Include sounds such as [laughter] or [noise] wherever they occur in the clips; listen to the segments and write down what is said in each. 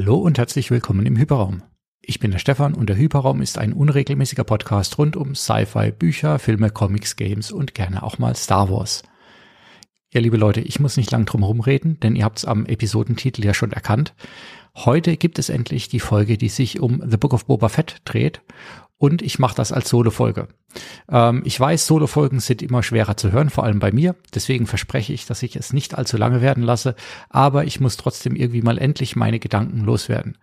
Hallo und herzlich willkommen im Hyperraum. Ich bin der Stefan und der Hyperraum ist ein unregelmäßiger Podcast rund um Sci-Fi, Bücher, Filme, Comics, Games und gerne auch mal Star Wars. Ja, liebe Leute, ich muss nicht lang drum herum reden, denn ihr habt es am Episodentitel ja schon erkannt. Heute gibt es endlich die Folge, die sich um The Book of Boba Fett dreht und ich mache das als Solo-Folge. Ähm, ich weiß, Solo-Folgen sind immer schwerer zu hören, vor allem bei mir. Deswegen verspreche ich, dass ich es nicht allzu lange werden lasse, aber ich muss trotzdem irgendwie mal endlich meine Gedanken loswerden.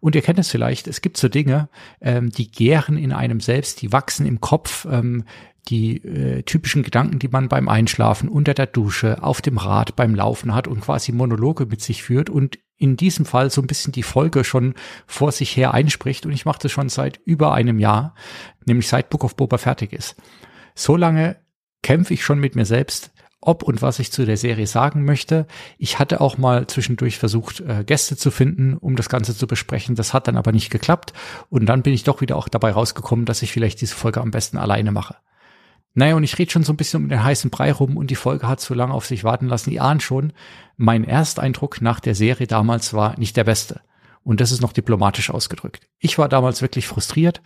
Und ihr kennt es vielleicht, es gibt so Dinge, ähm, die gären in einem selbst, die wachsen im Kopf, ähm, die äh, typischen Gedanken, die man beim Einschlafen, unter der Dusche, auf dem Rad, beim Laufen hat und quasi Monologe mit sich führt und in diesem Fall so ein bisschen die Folge schon vor sich her einspricht. Und ich mache das schon seit über einem Jahr, nämlich seit Book of Boba fertig ist. So lange kämpfe ich schon mit mir selbst, ob und was ich zu der Serie sagen möchte. Ich hatte auch mal zwischendurch versucht, äh, Gäste zu finden, um das Ganze zu besprechen. Das hat dann aber nicht geklappt. Und dann bin ich doch wieder auch dabei rausgekommen, dass ich vielleicht diese Folge am besten alleine mache. Naja, und ich rede schon so ein bisschen um den heißen Brei rum und die Folge hat so lange auf sich warten lassen. Ihr ahnt schon, mein Ersteindruck nach der Serie damals war nicht der beste. Und das ist noch diplomatisch ausgedrückt. Ich war damals wirklich frustriert.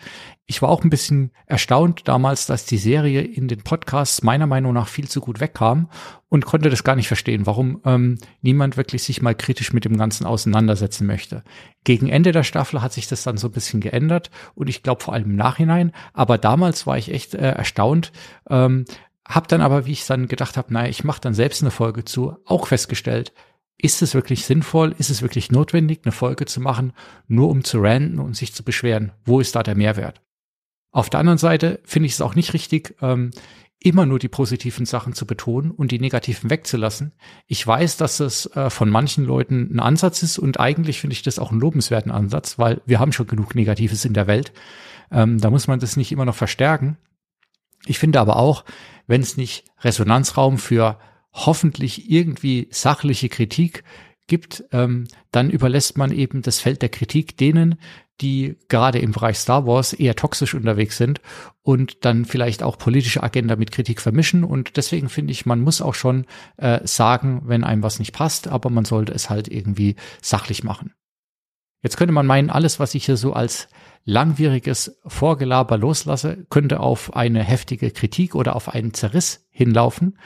Ich war auch ein bisschen erstaunt damals, dass die Serie in den Podcasts meiner Meinung nach viel zu gut wegkam und konnte das gar nicht verstehen, warum ähm, niemand wirklich sich mal kritisch mit dem Ganzen auseinandersetzen möchte. Gegen Ende der Staffel hat sich das dann so ein bisschen geändert und ich glaube vor allem im Nachhinein. Aber damals war ich echt äh, erstaunt. Ähm, hab dann aber, wie ich dann gedacht habe, naja, ich mache dann selbst eine Folge zu, auch festgestellt, ist es wirklich sinnvoll, ist es wirklich notwendig, eine Folge zu machen, nur um zu ranten und sich zu beschweren? Wo ist da der Mehrwert? Auf der anderen Seite finde ich es auch nicht richtig, ähm, immer nur die positiven Sachen zu betonen und die negativen wegzulassen. Ich weiß, dass das äh, von manchen Leuten ein Ansatz ist und eigentlich finde ich das auch einen lobenswerten Ansatz, weil wir haben schon genug Negatives in der Welt. Ähm, da muss man das nicht immer noch verstärken. Ich finde aber auch, wenn es nicht Resonanzraum für hoffentlich irgendwie sachliche Kritik gibt, ähm, dann überlässt man eben das Feld der Kritik denen, die gerade im Bereich Star Wars eher toxisch unterwegs sind und dann vielleicht auch politische Agenda mit Kritik vermischen. Und deswegen finde ich, man muss auch schon äh, sagen, wenn einem was nicht passt, aber man sollte es halt irgendwie sachlich machen. Jetzt könnte man meinen, alles, was ich hier so als langwieriges Vorgelaber loslasse, könnte auf eine heftige Kritik oder auf einen Zerriss hinlaufen.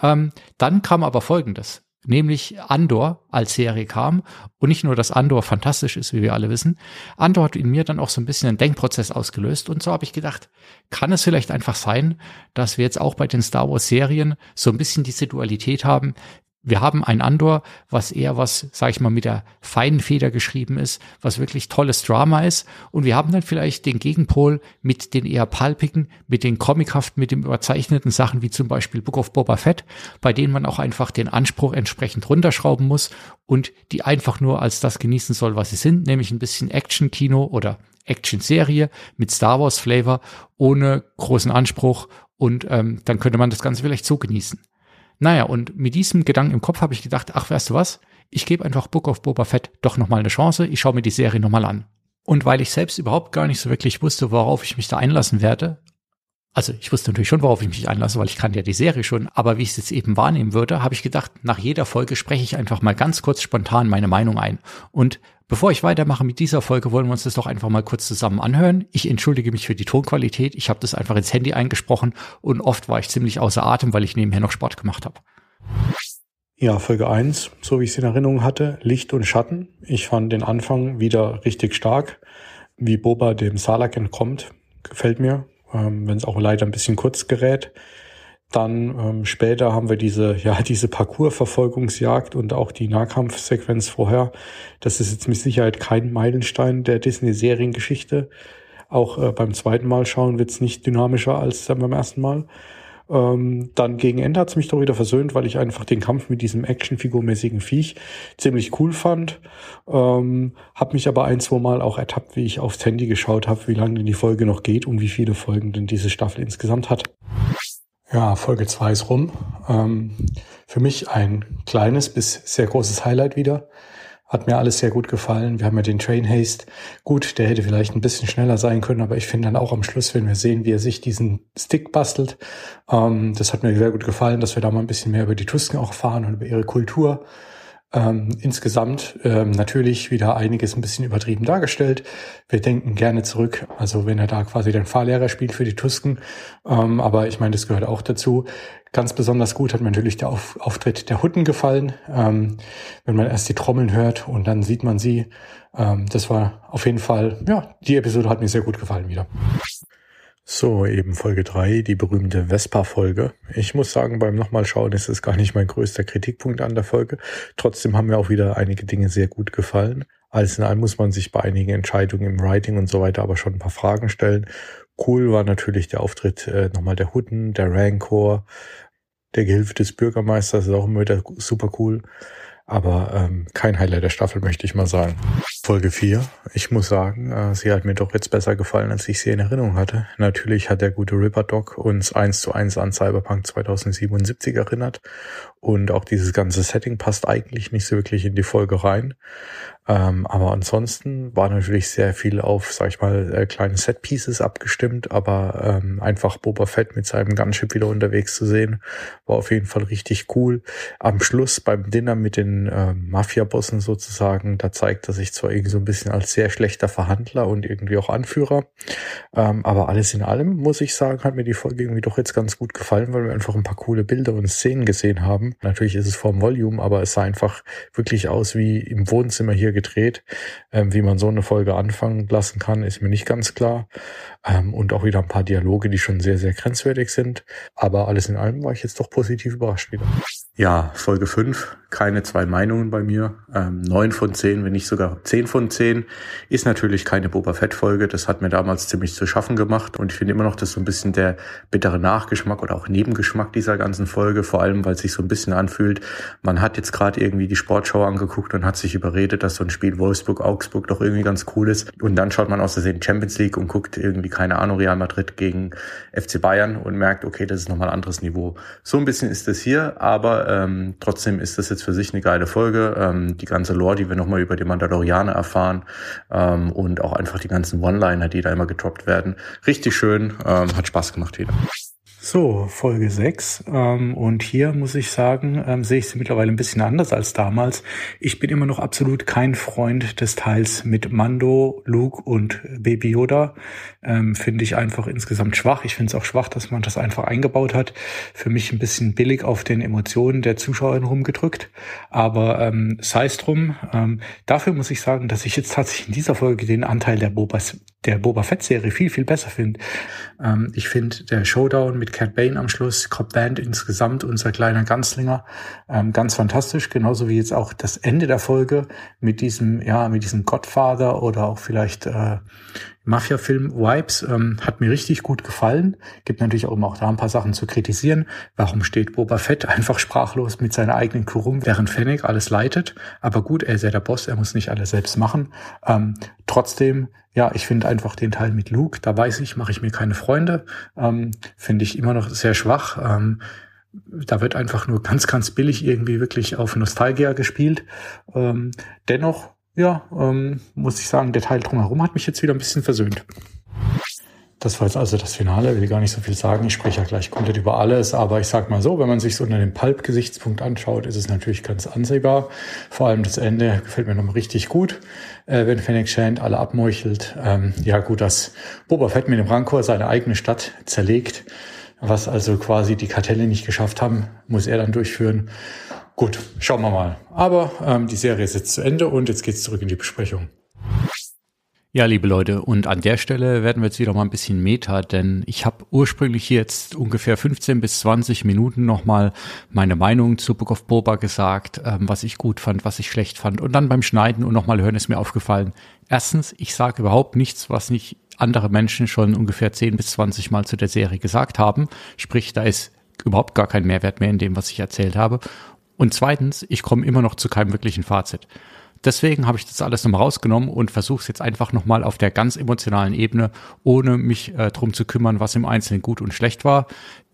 Ähm, dann kam aber Folgendes, nämlich Andor als Serie kam. Und nicht nur, dass Andor fantastisch ist, wie wir alle wissen, Andor hat in mir dann auch so ein bisschen einen Denkprozess ausgelöst. Und so habe ich gedacht, kann es vielleicht einfach sein, dass wir jetzt auch bei den Star Wars Serien so ein bisschen diese Dualität haben, wir haben ein Andor, was eher was, sag ich mal, mit der feinen Feder geschrieben ist, was wirklich tolles Drama ist. Und wir haben dann vielleicht den Gegenpol mit den eher palpigen, mit den comichaften, mit den überzeichneten Sachen, wie zum Beispiel Book of Boba Fett, bei denen man auch einfach den Anspruch entsprechend runterschrauben muss und die einfach nur als das genießen soll, was sie sind, nämlich ein bisschen Action-Kino oder Action-Serie mit Star Wars Flavor ohne großen Anspruch und ähm, dann könnte man das Ganze vielleicht so genießen. Naja, und mit diesem Gedanken im Kopf habe ich gedacht, ach, weißt du was? Ich gebe einfach Book of Boba Fett doch nochmal eine Chance. Ich schaue mir die Serie nochmal an. Und weil ich selbst überhaupt gar nicht so wirklich wusste, worauf ich mich da einlassen werde, also ich wusste natürlich schon, worauf ich mich einlasse, weil ich kannte ja die Serie schon, aber wie ich es jetzt eben wahrnehmen würde, habe ich gedacht, nach jeder Folge spreche ich einfach mal ganz kurz spontan meine Meinung ein. Und Bevor ich weitermache mit dieser Folge, wollen wir uns das doch einfach mal kurz zusammen anhören. Ich entschuldige mich für die Tonqualität. Ich habe das einfach ins Handy eingesprochen und oft war ich ziemlich außer Atem, weil ich nebenher noch Sport gemacht habe. Ja, Folge 1, so wie ich es in Erinnerung hatte, Licht und Schatten. Ich fand den Anfang wieder richtig stark. Wie Boba dem Salak entkommt, gefällt mir, ähm, wenn es auch leider ein bisschen kurz gerät. Dann ähm, später haben wir diese, ja, [laughs] diese Parcours-Verfolgungsjagd und auch die Nahkampfsequenz vorher. Das ist jetzt mit Sicherheit kein Meilenstein der Disney-Seriengeschichte. Auch äh, beim zweiten Mal schauen wird es nicht dynamischer als beim ersten Mal. Ähm, dann gegen Ende hat's mich doch wieder versöhnt, weil ich einfach den Kampf mit diesem actionfigurmäßigen Viech ziemlich cool fand. Ähm, hab mich aber ein, zwei Mal auch ertappt, wie ich aufs Handy geschaut habe, wie lange denn die Folge noch geht und wie viele Folgen denn diese Staffel insgesamt hat. Ja, Folge 2 ist rum. Ähm, für mich ein kleines bis sehr großes Highlight wieder. Hat mir alles sehr gut gefallen. Wir haben ja den Train Haste. Gut, der hätte vielleicht ein bisschen schneller sein können, aber ich finde dann auch am Schluss, wenn wir sehen, wie er sich diesen Stick bastelt, ähm, das hat mir sehr gut gefallen, dass wir da mal ein bisschen mehr über die Tusken auch erfahren und über ihre Kultur. Ähm, insgesamt ähm, natürlich wieder einiges ein bisschen übertrieben dargestellt. Wir denken gerne zurück, also wenn er da quasi den Fahrlehrer spielt für die Tusken. Ähm, aber ich meine, das gehört auch dazu. Ganz besonders gut hat mir natürlich der Auf Auftritt der Hutten gefallen. Ähm, wenn man erst die Trommeln hört und dann sieht man sie. Ähm, das war auf jeden Fall, ja, die Episode hat mir sehr gut gefallen wieder. So, eben Folge drei, die berühmte Vespa-Folge. Ich muss sagen, beim nochmal schauen ist es gar nicht mein größter Kritikpunkt an der Folge. Trotzdem haben mir auch wieder einige Dinge sehr gut gefallen. Alles in allem muss man sich bei einigen Entscheidungen im Writing und so weiter aber schon ein paar Fragen stellen. Cool war natürlich der Auftritt äh, nochmal der Hutten, der Rancor, der Gehilfe des Bürgermeisters ist auch immer wieder super cool. Aber ähm, kein Highlight der Staffel, möchte ich mal sagen. Folge 4. Ich muss sagen, äh, sie hat mir doch jetzt besser gefallen, als ich sie in Erinnerung hatte. Natürlich hat der gute Ripper Dog uns eins zu eins an Cyberpunk 2077 erinnert. Und auch dieses ganze Setting passt eigentlich nicht so wirklich in die Folge rein. Ähm, aber ansonsten war natürlich sehr viel auf, sag ich mal, äh, kleine Set-Pieces abgestimmt, aber ähm, einfach Boba Fett mit seinem Gunship wieder unterwegs zu sehen, war auf jeden Fall richtig cool. Am Schluss beim Dinner mit den äh, Mafia-Bossen sozusagen, da zeigt er sich zwar irgendwie so ein bisschen als sehr schlechter Verhandler und irgendwie auch Anführer, ähm, aber alles in allem, muss ich sagen, hat mir die Folge irgendwie doch jetzt ganz gut gefallen, weil wir einfach ein paar coole Bilder und Szenen gesehen haben. Natürlich ist es vom Volume, aber es sah einfach wirklich aus wie im Wohnzimmer hier gedreht. Ähm, wie man so eine Folge anfangen lassen kann, ist mir nicht ganz klar. Ähm, und auch wieder ein paar Dialoge, die schon sehr, sehr grenzwertig sind. Aber alles in allem war ich jetzt doch positiv überrascht wieder. Ja, Folge 5, keine zwei Meinungen bei mir. Ähm, 9 von 10, wenn nicht sogar 10 von 10, ist natürlich keine Boba Fett-Folge. Das hat mir damals ziemlich zu schaffen gemacht. Und ich finde immer noch, das ist so ein bisschen der bittere Nachgeschmack oder auch Nebengeschmack dieser ganzen Folge. Vor allem, weil es sich so ein bisschen anfühlt, man hat jetzt gerade irgendwie die Sportschau angeguckt und hat sich überredet, dass so ein Spiel Wolfsburg-Augsburg doch irgendwie ganz cool ist. Und dann schaut man aus der Champions League und guckt irgendwie, keine Ahnung, Real Madrid gegen FC Bayern und merkt, okay, das ist nochmal ein anderes Niveau. So ein bisschen ist das hier, aber ähm, trotzdem ist das jetzt für sich eine geile Folge. Ähm, die ganze Lore, die wir nochmal über die Mandalorianer erfahren ähm, und auch einfach die ganzen One-Liner, die da immer getroppt werden. Richtig schön, ähm, hat Spaß gemacht wieder. So, Folge 6. Ähm, und hier muss ich sagen, ähm, sehe ich sie mittlerweile ein bisschen anders als damals. Ich bin immer noch absolut kein Freund des Teils mit Mando, Luke und Baby Yoda. Ähm, finde ich einfach insgesamt schwach. Ich finde es auch schwach, dass man das einfach eingebaut hat. Für mich ein bisschen billig auf den Emotionen der Zuschauerin rumgedrückt. Aber ähm, sei es drum. Ähm, dafür muss ich sagen, dass ich jetzt tatsächlich in dieser Folge den Anteil der Boba, der Boba Fett-Serie viel, viel besser finde. Ähm, ich finde der Showdown mit Cat Bane am Schluss, Cobb Band insgesamt, unser kleiner Ganzlinger, ähm, ganz fantastisch. Genauso wie jetzt auch das Ende der Folge mit diesem, ja, mit diesem Godfather oder auch vielleicht äh, Mafia-Film-Vibes ähm, hat mir richtig gut gefallen. Gibt natürlich auch immer auch da ein paar Sachen zu kritisieren. Warum steht Boba Fett [laughs] einfach sprachlos mit seiner eigenen Crew während Fennec alles leitet? Aber gut, er ist ja der Boss, er muss nicht alles selbst machen. Ähm, trotzdem, ja, ich finde einfach den Teil mit Luke, da weiß ich, mache ich mir keine Freunde. Ähm, finde ich immer noch sehr schwach. Ähm, da wird einfach nur ganz, ganz billig irgendwie wirklich auf Nostalgia gespielt. Ähm, dennoch ja, ähm, muss ich sagen, der Teil drumherum hat mich jetzt wieder ein bisschen versöhnt. Das war jetzt also das Finale, ich will gar nicht so viel sagen. Ich spreche ja gleich komplett über alles, aber ich sag mal so, wenn man sich unter dem Pulp-Gesichtspunkt anschaut, ist es natürlich ganz ansehbar. Vor allem das Ende gefällt mir noch richtig gut, äh, wenn Fennec Shand alle abmeuchelt. Ähm, ja gut, dass Boba Fett mit dem Rancor seine eigene Stadt zerlegt, was also quasi die Kartelle nicht geschafft haben, muss er dann durchführen. Gut, schauen wir mal. Aber ähm, die Serie ist jetzt zu Ende und jetzt geht's zurück in die Besprechung. Ja, liebe Leute, und an der Stelle werden wir jetzt wieder mal ein bisschen Meta, denn ich habe ursprünglich jetzt ungefähr 15 bis 20 Minuten nochmal meine Meinung zu Book of Boba gesagt, ähm, was ich gut fand, was ich schlecht fand. Und dann beim Schneiden und nochmal hören ist mir aufgefallen. Erstens, ich sage überhaupt nichts, was nicht andere Menschen schon ungefähr 10 bis 20 Mal zu der Serie gesagt haben. Sprich, da ist überhaupt gar kein Mehrwert mehr in dem, was ich erzählt habe. Und zweitens, ich komme immer noch zu keinem wirklichen Fazit. Deswegen habe ich das alles nochmal rausgenommen und versuche es jetzt einfach nochmal auf der ganz emotionalen Ebene, ohne mich äh, drum zu kümmern, was im Einzelnen gut und schlecht war.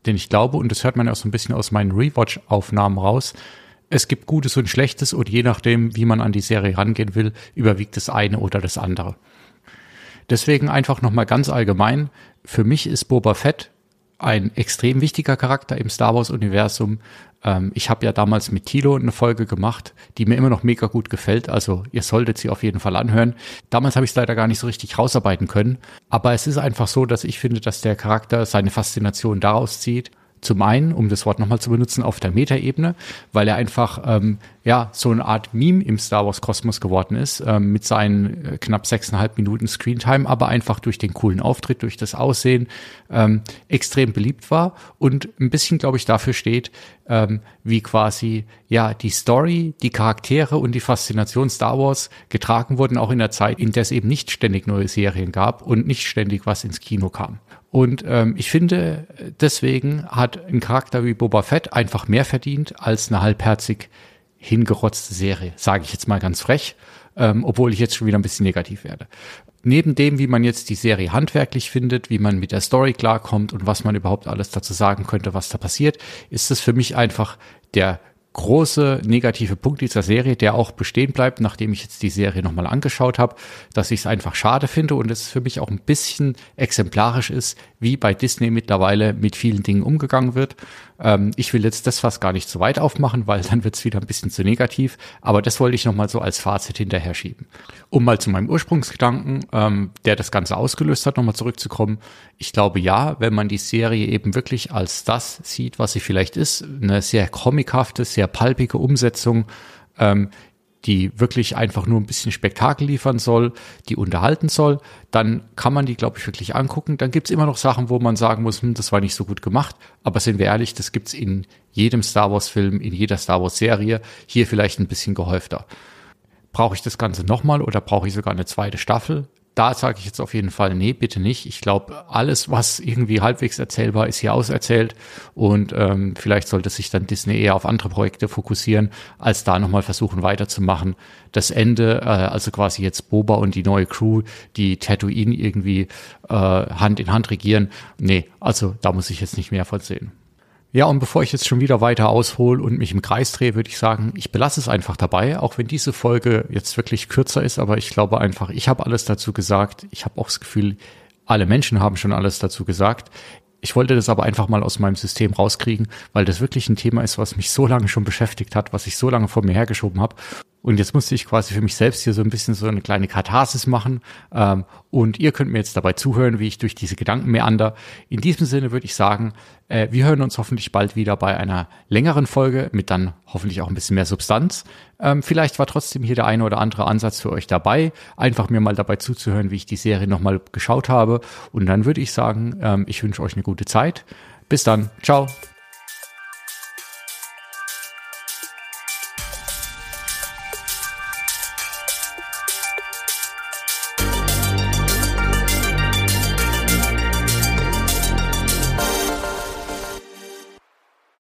Denn ich glaube, und das hört man auch so ein bisschen aus meinen Rewatch-Aufnahmen raus, es gibt Gutes und Schlechtes und je nachdem, wie man an die Serie rangehen will, überwiegt das eine oder das andere. Deswegen einfach nochmal ganz allgemein, für mich ist Boba Fett ein extrem wichtiger Charakter im Star Wars-Universum. Ähm, ich habe ja damals mit Tilo eine Folge gemacht, die mir immer noch mega gut gefällt. Also ihr solltet sie auf jeden Fall anhören. Damals habe ich es leider gar nicht so richtig rausarbeiten können. Aber es ist einfach so, dass ich finde, dass der Charakter seine Faszination daraus zieht, zum einen, um das Wort nochmal zu benutzen, auf der Metaebene, weil er einfach ähm, ja so eine Art Meme im Star Wars Kosmos geworden ist, ähm, mit seinen äh, knapp sechseinhalb Minuten Screentime, aber einfach durch den coolen Auftritt, durch das Aussehen ähm, extrem beliebt war und ein bisschen, glaube ich, dafür steht, ähm, wie quasi ja die Story, die Charaktere und die Faszination Star Wars getragen wurden, auch in der Zeit, in der es eben nicht ständig neue Serien gab und nicht ständig was ins Kino kam. Und ähm, ich finde, deswegen hat ein Charakter wie Boba Fett einfach mehr verdient als eine halbherzig hingerotzte Serie, sage ich jetzt mal ganz frech, ähm, obwohl ich jetzt schon wieder ein bisschen negativ werde. Neben dem, wie man jetzt die Serie handwerklich findet, wie man mit der Story klarkommt und was man überhaupt alles dazu sagen könnte, was da passiert, ist es für mich einfach der große negative Punkt dieser Serie, der auch bestehen bleibt, nachdem ich jetzt die Serie nochmal angeschaut habe, dass ich es einfach schade finde und es für mich auch ein bisschen exemplarisch ist, wie bei Disney mittlerweile mit vielen Dingen umgegangen wird. Ähm, ich will jetzt das fast gar nicht zu weit aufmachen, weil dann wird es wieder ein bisschen zu negativ, aber das wollte ich nochmal so als Fazit hinterher schieben. Um mal zu meinem Ursprungsgedanken, ähm, der das Ganze ausgelöst hat, nochmal zurückzukommen. Ich glaube ja, wenn man die Serie eben wirklich als das sieht, was sie vielleicht ist, eine sehr comichafte, sehr palpige Umsetzung, ähm, die wirklich einfach nur ein bisschen Spektakel liefern soll, die unterhalten soll, dann kann man die, glaube ich, wirklich angucken. Dann gibt's immer noch Sachen, wo man sagen muss, hm, das war nicht so gut gemacht. Aber sind wir ehrlich, das gibt's in jedem Star Wars-Film, in jeder Star Wars-Serie, hier vielleicht ein bisschen gehäufter. Brauche ich das Ganze nochmal oder brauche ich sogar eine zweite Staffel? Da sage ich jetzt auf jeden Fall, nee, bitte nicht. Ich glaube, alles, was irgendwie halbwegs erzählbar ist, hier auserzählt. Und ähm, vielleicht sollte sich dann Disney eher auf andere Projekte fokussieren, als da nochmal versuchen weiterzumachen. Das Ende, äh, also quasi jetzt Boba und die neue Crew, die Tatooine irgendwie äh, Hand in Hand regieren. Nee, also da muss ich jetzt nicht mehr von sehen. Ja, und bevor ich jetzt schon wieder weiter aushole und mich im Kreis drehe, würde ich sagen, ich belasse es einfach dabei, auch wenn diese Folge jetzt wirklich kürzer ist, aber ich glaube einfach, ich habe alles dazu gesagt. Ich habe auch das Gefühl, alle Menschen haben schon alles dazu gesagt. Ich wollte das aber einfach mal aus meinem System rauskriegen, weil das wirklich ein Thema ist, was mich so lange schon beschäftigt hat, was ich so lange vor mir hergeschoben habe. Und jetzt musste ich quasi für mich selbst hier so ein bisschen so eine kleine Katharsis machen. Ähm, und ihr könnt mir jetzt dabei zuhören, wie ich durch diese Gedanken meander. In diesem Sinne würde ich sagen, äh, wir hören uns hoffentlich bald wieder bei einer längeren Folge mit dann hoffentlich auch ein bisschen mehr Substanz. Ähm, vielleicht war trotzdem hier der eine oder andere Ansatz für euch dabei, einfach mir mal dabei zuzuhören, wie ich die Serie nochmal geschaut habe. Und dann würde ich sagen, ähm, ich wünsche euch eine gute Zeit. Bis dann. Ciao.